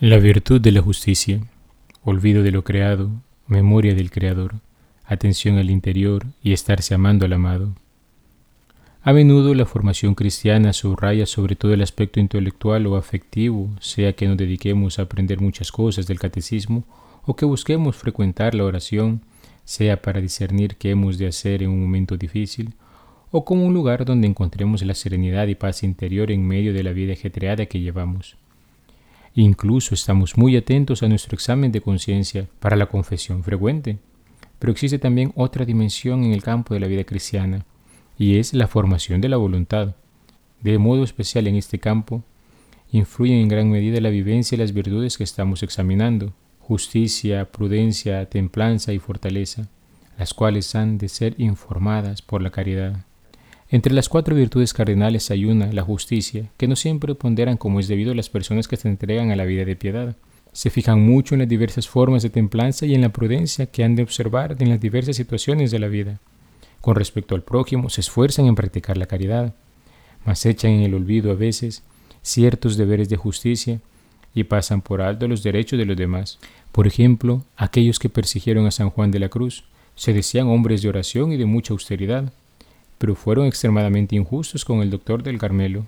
La virtud de la justicia, olvido de lo creado, memoria del Creador, atención al interior y estarse amando al amado. A menudo la formación cristiana subraya sobre todo el aspecto intelectual o afectivo, sea que nos dediquemos a aprender muchas cosas del catecismo o que busquemos frecuentar la oración, sea para discernir qué hemos de hacer en un momento difícil, o como un lugar donde encontremos la serenidad y paz interior en medio de la vida ajetreada que llevamos. Incluso estamos muy atentos a nuestro examen de conciencia para la confesión frecuente. Pero existe también otra dimensión en el campo de la vida cristiana, y es la formación de la voluntad. De modo especial en este campo, influyen en gran medida la vivencia y las virtudes que estamos examinando, justicia, prudencia, templanza y fortaleza, las cuales han de ser informadas por la caridad. Entre las cuatro virtudes cardinales hay una, la justicia, que no siempre ponderan como es debido las personas que se entregan a la vida de piedad. Se fijan mucho en las diversas formas de templanza y en la prudencia que han de observar en las diversas situaciones de la vida. Con respecto al prójimo, se esfuerzan en practicar la caridad, mas echan en el olvido a veces ciertos deberes de justicia y pasan por alto los derechos de los demás. Por ejemplo, aquellos que persiguieron a San Juan de la Cruz se decían hombres de oración y de mucha austeridad, pero fueron extremadamente injustos con el doctor del Carmelo.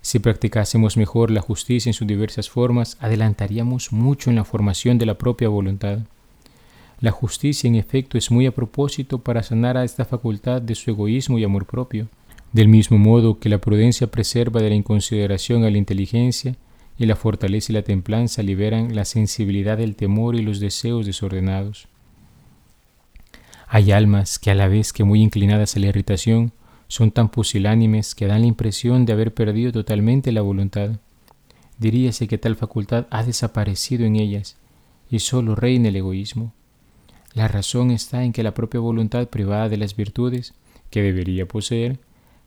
Si practicásemos mejor la justicia en sus diversas formas, adelantaríamos mucho en la formación de la propia voluntad. La justicia, en efecto, es muy a propósito para sanar a esta facultad de su egoísmo y amor propio, del mismo modo que la prudencia preserva de la inconsideración a la inteligencia y la fortaleza y la templanza liberan la sensibilidad del temor y los deseos desordenados. Hay almas que a la vez que muy inclinadas a la irritación, son tan pusilánimes que dan la impresión de haber perdido totalmente la voluntad. Diríase que tal facultad ha desaparecido en ellas y sólo reina el egoísmo. La razón está en que la propia voluntad privada de las virtudes que debería poseer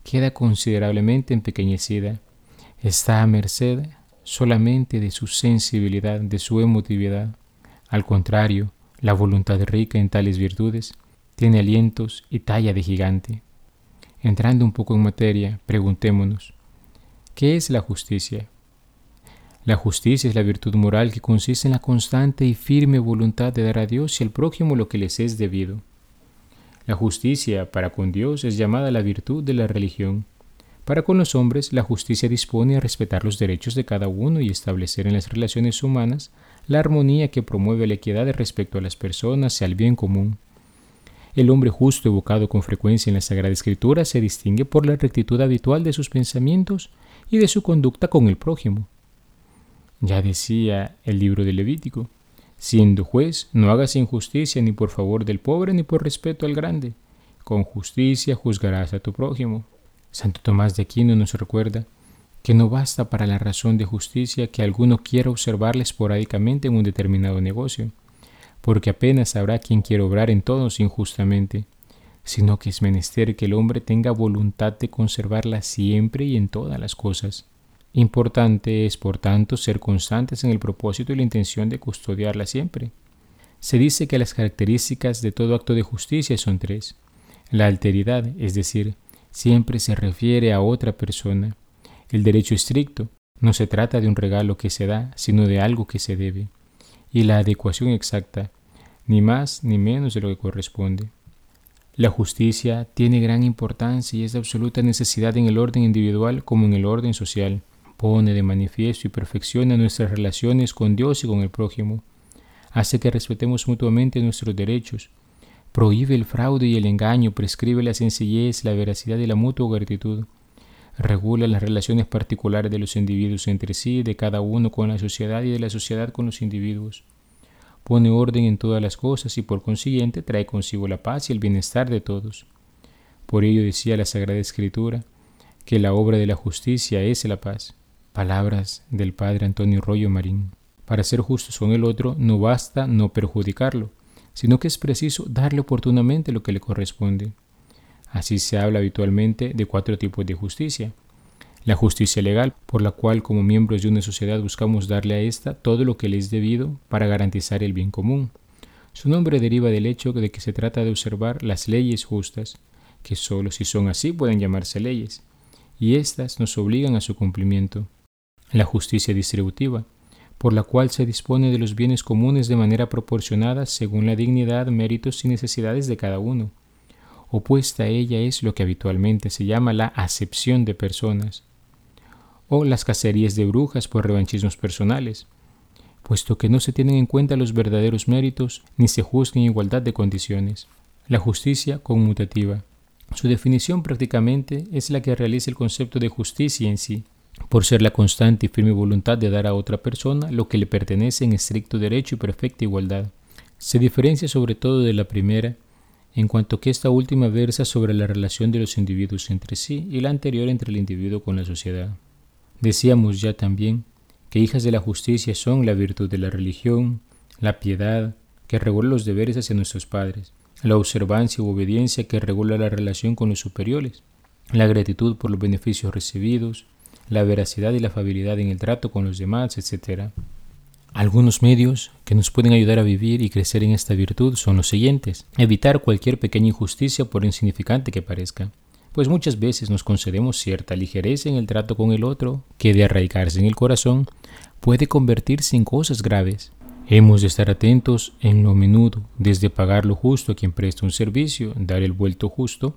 queda considerablemente empequeñecida, está a merced solamente de su sensibilidad, de su emotividad. Al contrario, la voluntad rica en tales virtudes tiene alientos y talla de gigante. Entrando un poco en materia, preguntémonos, ¿qué es la justicia? La justicia es la virtud moral que consiste en la constante y firme voluntad de dar a Dios y al prójimo lo que les es debido. La justicia para con Dios es llamada la virtud de la religión. Para con los hombres, la justicia dispone a respetar los derechos de cada uno y establecer en las relaciones humanas la armonía que promueve la equidad respecto a las personas y al bien común. El hombre justo evocado con frecuencia en la Sagrada Escritura se distingue por la rectitud habitual de sus pensamientos y de su conducta con el prójimo. Ya decía el libro de Levítico, siendo juez, no hagas injusticia ni por favor del pobre ni por respeto al grande. Con justicia juzgarás a tu prójimo. Santo Tomás de Aquino nos recuerda que no basta para la razón de justicia que alguno quiera observarle esporádicamente en un determinado negocio porque apenas habrá quien quiera obrar en todos injustamente, sino que es menester que el hombre tenga voluntad de conservarla siempre y en todas las cosas. Importante es, por tanto, ser constantes en el propósito y la intención de custodiarla siempre. Se dice que las características de todo acto de justicia son tres. La alteridad, es decir, siempre se refiere a otra persona. El derecho estricto, no se trata de un regalo que se da, sino de algo que se debe y la adecuación exacta, ni más ni menos de lo que corresponde. La justicia tiene gran importancia y es de absoluta necesidad en el orden individual como en el orden social. Pone de manifiesto y perfecciona nuestras relaciones con Dios y con el prójimo. Hace que respetemos mutuamente nuestros derechos. Prohíbe el fraude y el engaño, prescribe la sencillez, la veracidad y la mutua gratitud. Regula las relaciones particulares de los individuos entre sí, de cada uno con la sociedad y de la sociedad con los individuos. Pone orden en todas las cosas y por consiguiente trae consigo la paz y el bienestar de todos. Por ello decía la Sagrada Escritura que la obra de la justicia es la paz. Palabras del Padre Antonio Rollo Marín. Para ser justos con el otro no basta no perjudicarlo, sino que es preciso darle oportunamente lo que le corresponde. Así se habla habitualmente de cuatro tipos de justicia. La justicia legal, por la cual como miembros de una sociedad buscamos darle a ésta todo lo que le es debido para garantizar el bien común. Su nombre deriva del hecho de que se trata de observar las leyes justas, que sólo si son así pueden llamarse leyes, y éstas nos obligan a su cumplimiento. La justicia distributiva, por la cual se dispone de los bienes comunes de manera proporcionada según la dignidad, méritos y necesidades de cada uno. Opuesta a ella es lo que habitualmente se llama la acepción de personas, o las cacerías de brujas por revanchismos personales, puesto que no se tienen en cuenta los verdaderos méritos ni se juzga en igualdad de condiciones. La justicia conmutativa. Su definición prácticamente es la que realiza el concepto de justicia en sí, por ser la constante y firme voluntad de dar a otra persona lo que le pertenece en estricto derecho y perfecta igualdad. Se diferencia sobre todo de la primera, en cuanto que esta última versa sobre la relación de los individuos entre sí y la anterior entre el individuo con la sociedad. Decíamos ya también que hijas de la justicia son la virtud de la religión, la piedad, que regula los deberes hacia nuestros padres, la observancia u obediencia que regula la relación con los superiores, la gratitud por los beneficios recibidos, la veracidad y la afabilidad en el trato con los demás, etc. Algunos medios que nos pueden ayudar a vivir y crecer en esta virtud son los siguientes. Evitar cualquier pequeña injusticia por insignificante que parezca, pues muchas veces nos concedemos cierta ligereza en el trato con el otro que de arraigarse en el corazón puede convertirse en cosas graves. Hemos de estar atentos en lo menudo, desde pagar lo justo a quien presta un servicio, dar el vuelto justo,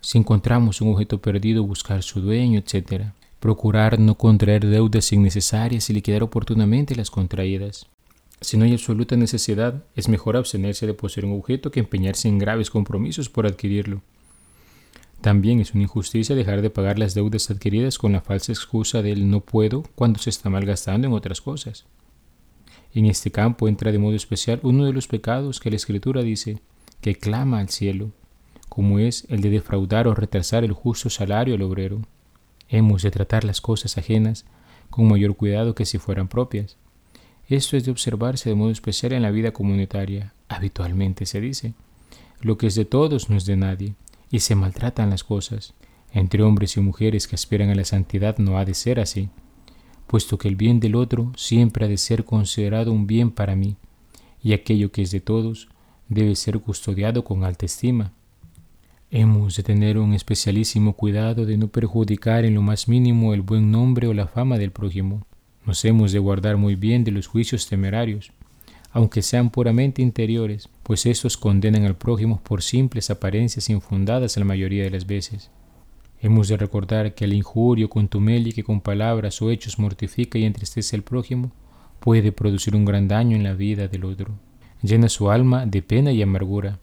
si encontramos un objeto perdido, buscar su dueño, etc. Procurar no contraer deudas innecesarias y liquidar oportunamente las contraídas. Si no hay absoluta necesidad, es mejor abstenerse de poseer un objeto que empeñarse en graves compromisos por adquirirlo. También es una injusticia dejar de pagar las deudas adquiridas con la falsa excusa del no puedo cuando se está malgastando en otras cosas. En este campo entra de modo especial uno de los pecados que la Escritura dice que clama al cielo, como es el de defraudar o retrasar el justo salario al obrero. Hemos de tratar las cosas ajenas con mayor cuidado que si fueran propias. Esto es de observarse de modo especial en la vida comunitaria. Habitualmente se dice, lo que es de todos no es de nadie, y se maltratan las cosas. Entre hombres y mujeres que aspiran a la santidad no ha de ser así puesto que el bien del otro siempre ha de ser considerado un bien para mí, y aquello que es de todos debe ser custodiado con alta estima. Hemos de tener un especialísimo cuidado de no perjudicar en lo más mínimo el buen nombre o la fama del prójimo. Nos hemos de guardar muy bien de los juicios temerarios, aunque sean puramente interiores, pues estos condenan al prójimo por simples apariencias infundadas la mayoría de las veces. Hemos de recordar que el injurio, contumely que con palabras o hechos mortifica y entristece al prójimo puede producir un gran daño en la vida del otro. Llena su alma de pena y amargura.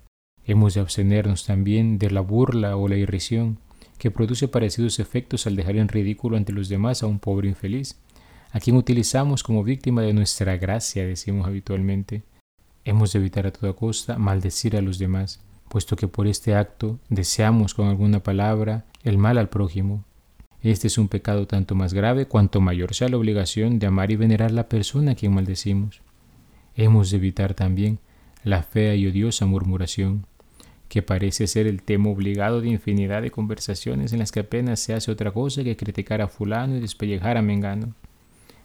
Hemos de abstenernos también de la burla o la irrisión, que produce parecidos efectos al dejar en ridículo ante los demás a un pobre infeliz, a quien utilizamos como víctima de nuestra gracia, decimos habitualmente. Hemos de evitar a toda costa maldecir a los demás, puesto que por este acto deseamos con alguna palabra el mal al prójimo. Este es un pecado tanto más grave cuanto mayor sea la obligación de amar y venerar la persona a quien maldecimos. Hemos de evitar también la fea y odiosa murmuración, que parece ser el tema obligado de infinidad de conversaciones en las que apenas se hace otra cosa que criticar a fulano y despellejar a mengano,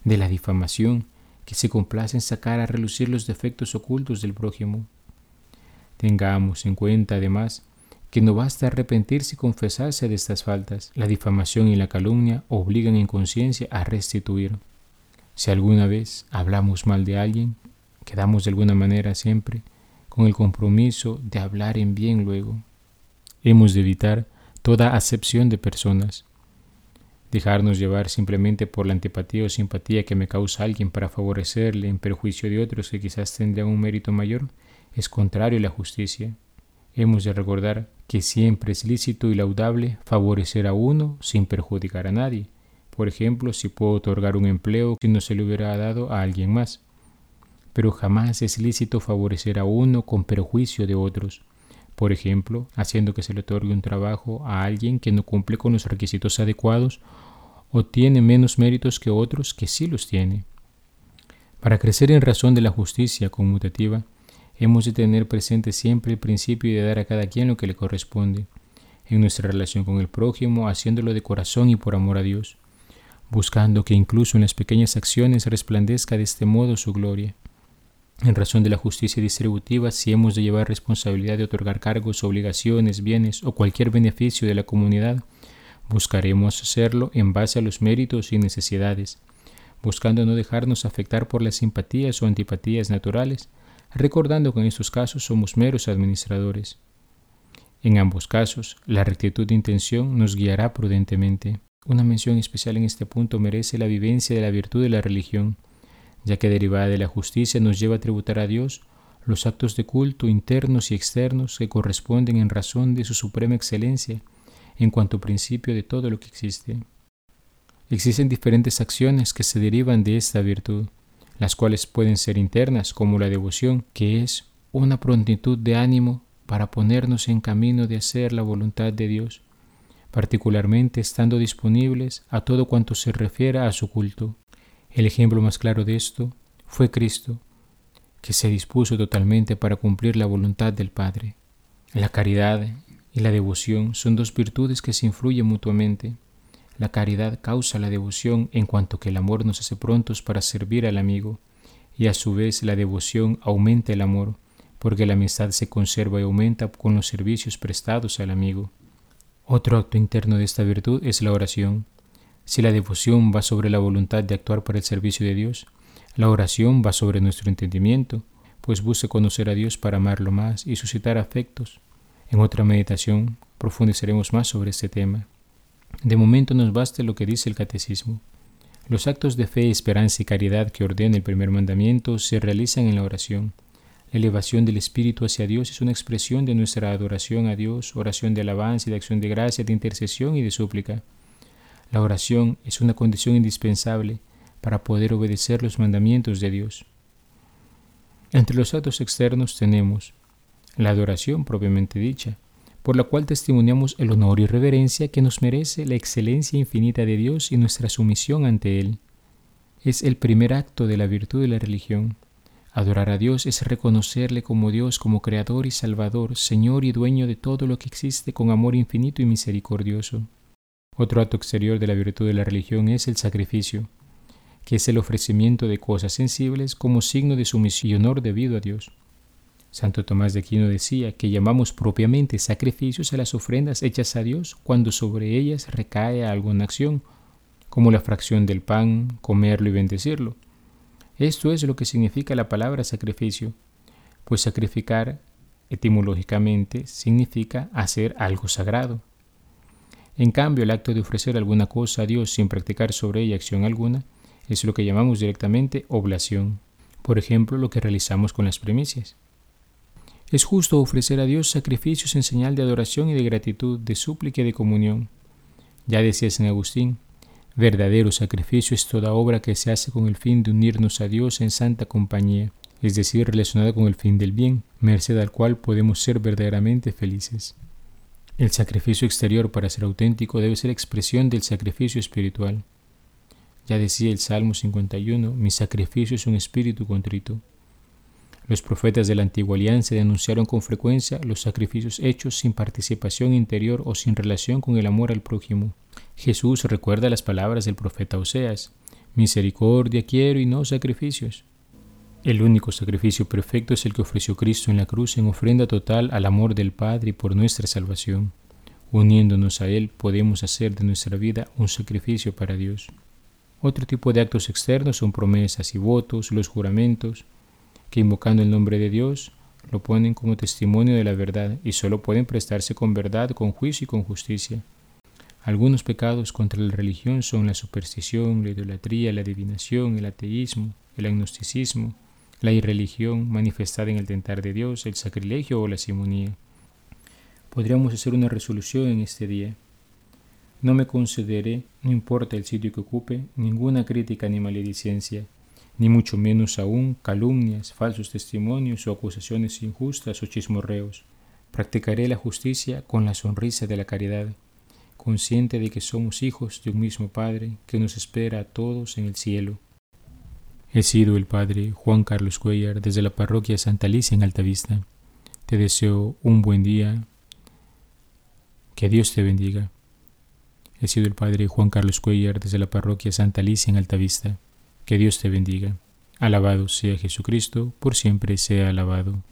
de la difamación, que se complace en sacar a relucir los defectos ocultos del prójimo, Tengamos en cuenta, además, que no basta arrepentirse y confesarse de estas faltas. La difamación y la calumnia obligan en conciencia a restituir. Si alguna vez hablamos mal de alguien, quedamos de alguna manera siempre con el compromiso de hablar en bien luego. Hemos de evitar toda acepción de personas, dejarnos llevar simplemente por la antipatía o simpatía que me causa alguien para favorecerle en perjuicio de otros que quizás tendrían un mérito mayor es contrario a la justicia. Hemos de recordar que siempre es lícito y laudable favorecer a uno sin perjudicar a nadie. Por ejemplo, si puedo otorgar un empleo que no se le hubiera dado a alguien más. Pero jamás es lícito favorecer a uno con perjuicio de otros. Por ejemplo, haciendo que se le otorgue un trabajo a alguien que no cumple con los requisitos adecuados o tiene menos méritos que otros que sí los tiene. Para crecer en razón de la justicia conmutativa, Hemos de tener presente siempre el principio de dar a cada quien lo que le corresponde, en nuestra relación con el prójimo, haciéndolo de corazón y por amor a Dios, buscando que incluso en las pequeñas acciones resplandezca de este modo su gloria. En razón de la justicia distributiva, si hemos de llevar responsabilidad de otorgar cargos, obligaciones, bienes o cualquier beneficio de la comunidad, buscaremos hacerlo en base a los méritos y necesidades, buscando no dejarnos afectar por las simpatías o antipatías naturales, recordando que en estos casos somos meros administradores. En ambos casos, la rectitud de intención nos guiará prudentemente. Una mención especial en este punto merece la vivencia de la virtud de la religión, ya que derivada de la justicia nos lleva a tributar a Dios los actos de culto internos y externos que corresponden en razón de su suprema excelencia en cuanto principio de todo lo que existe. Existen diferentes acciones que se derivan de esta virtud, las cuales pueden ser internas como la devoción, que es una prontitud de ánimo para ponernos en camino de hacer la voluntad de Dios, particularmente estando disponibles a todo cuanto se refiera a su culto. El ejemplo más claro de esto fue Cristo, que se dispuso totalmente para cumplir la voluntad del Padre. La caridad y la devoción son dos virtudes que se influyen mutuamente. La caridad causa la devoción en cuanto que el amor nos hace prontos para servir al amigo, y a su vez la devoción aumenta el amor, porque la amistad se conserva y aumenta con los servicios prestados al amigo. Otro acto interno de esta virtud es la oración. Si la devoción va sobre la voluntad de actuar para el servicio de Dios, la oración va sobre nuestro entendimiento, pues busca conocer a Dios para amarlo más y suscitar afectos. En otra meditación profundizaremos más sobre este tema. De momento nos basta lo que dice el catecismo. Los actos de fe, esperanza y caridad que ordena el primer mandamiento se realizan en la oración. La elevación del espíritu hacia Dios es una expresión de nuestra adoración a Dios, oración de alabanza y de acción de gracia, de intercesión y de súplica. La oración es una condición indispensable para poder obedecer los mandamientos de Dios. Entre los actos externos tenemos la adoración propiamente dicha, por la cual testimoniamos el honor y reverencia que nos merece la excelencia infinita de Dios y nuestra sumisión ante Él. Es el primer acto de la virtud de la religión. Adorar a Dios es reconocerle como Dios, como Creador y Salvador, Señor y dueño de todo lo que existe con amor infinito y misericordioso. Otro acto exterior de la virtud de la religión es el sacrificio que es el ofrecimiento de cosas sensibles como signo de sumisión y honor debido a Dios. Santo Tomás de Aquino decía que llamamos propiamente sacrificios a las ofrendas hechas a Dios cuando sobre ellas recae alguna acción, como la fracción del pan, comerlo y bendecirlo. Esto es lo que significa la palabra sacrificio, pues sacrificar etimológicamente significa hacer algo sagrado. En cambio, el acto de ofrecer alguna cosa a Dios sin practicar sobre ella acción alguna es lo que llamamos directamente oblación, por ejemplo, lo que realizamos con las primicias. Es justo ofrecer a Dios sacrificios en señal de adoración y de gratitud, de súplica y de comunión. Ya decía San Agustín, verdadero sacrificio es toda obra que se hace con el fin de unirnos a Dios en santa compañía, es decir, relacionada con el fin del bien, merced al cual podemos ser verdaderamente felices. El sacrificio exterior para ser auténtico debe ser expresión del sacrificio espiritual. Ya decía el Salmo 51, mi sacrificio es un espíritu contrito. Los profetas de la antigua alianza denunciaron con frecuencia los sacrificios hechos sin participación interior o sin relación con el amor al prójimo. Jesús recuerda las palabras del profeta Oseas, misericordia quiero y no sacrificios. El único sacrificio perfecto es el que ofreció Cristo en la cruz en ofrenda total al amor del Padre por nuestra salvación. Uniéndonos a Él podemos hacer de nuestra vida un sacrificio para Dios. Otro tipo de actos externos son promesas y votos, los juramentos, que invocando el nombre de Dios lo ponen como testimonio de la verdad y solo pueden prestarse con verdad, con juicio y con justicia. Algunos pecados contra la religión son la superstición, la idolatría, la adivinación, el ateísmo, el agnosticismo, la irreligión manifestada en el tentar de Dios, el sacrilegio o la simonía. Podríamos hacer una resolución en este día. No me concederé, no importa el sitio que ocupe, ninguna crítica ni maledicencia, ni mucho menos aún calumnias, falsos testimonios o acusaciones injustas o chismorreos. Practicaré la justicia con la sonrisa de la caridad, consciente de que somos hijos de un mismo Padre que nos espera a todos en el cielo. He sido el Padre Juan Carlos Cuellar desde la parroquia Santa Alicia en Altavista. Te deseo un buen día. Que Dios te bendiga. He sido el Padre Juan Carlos Cuellar desde la parroquia Santa Alicia en Altavista. Que Dios te bendiga. Alabado sea Jesucristo, por siempre sea alabado.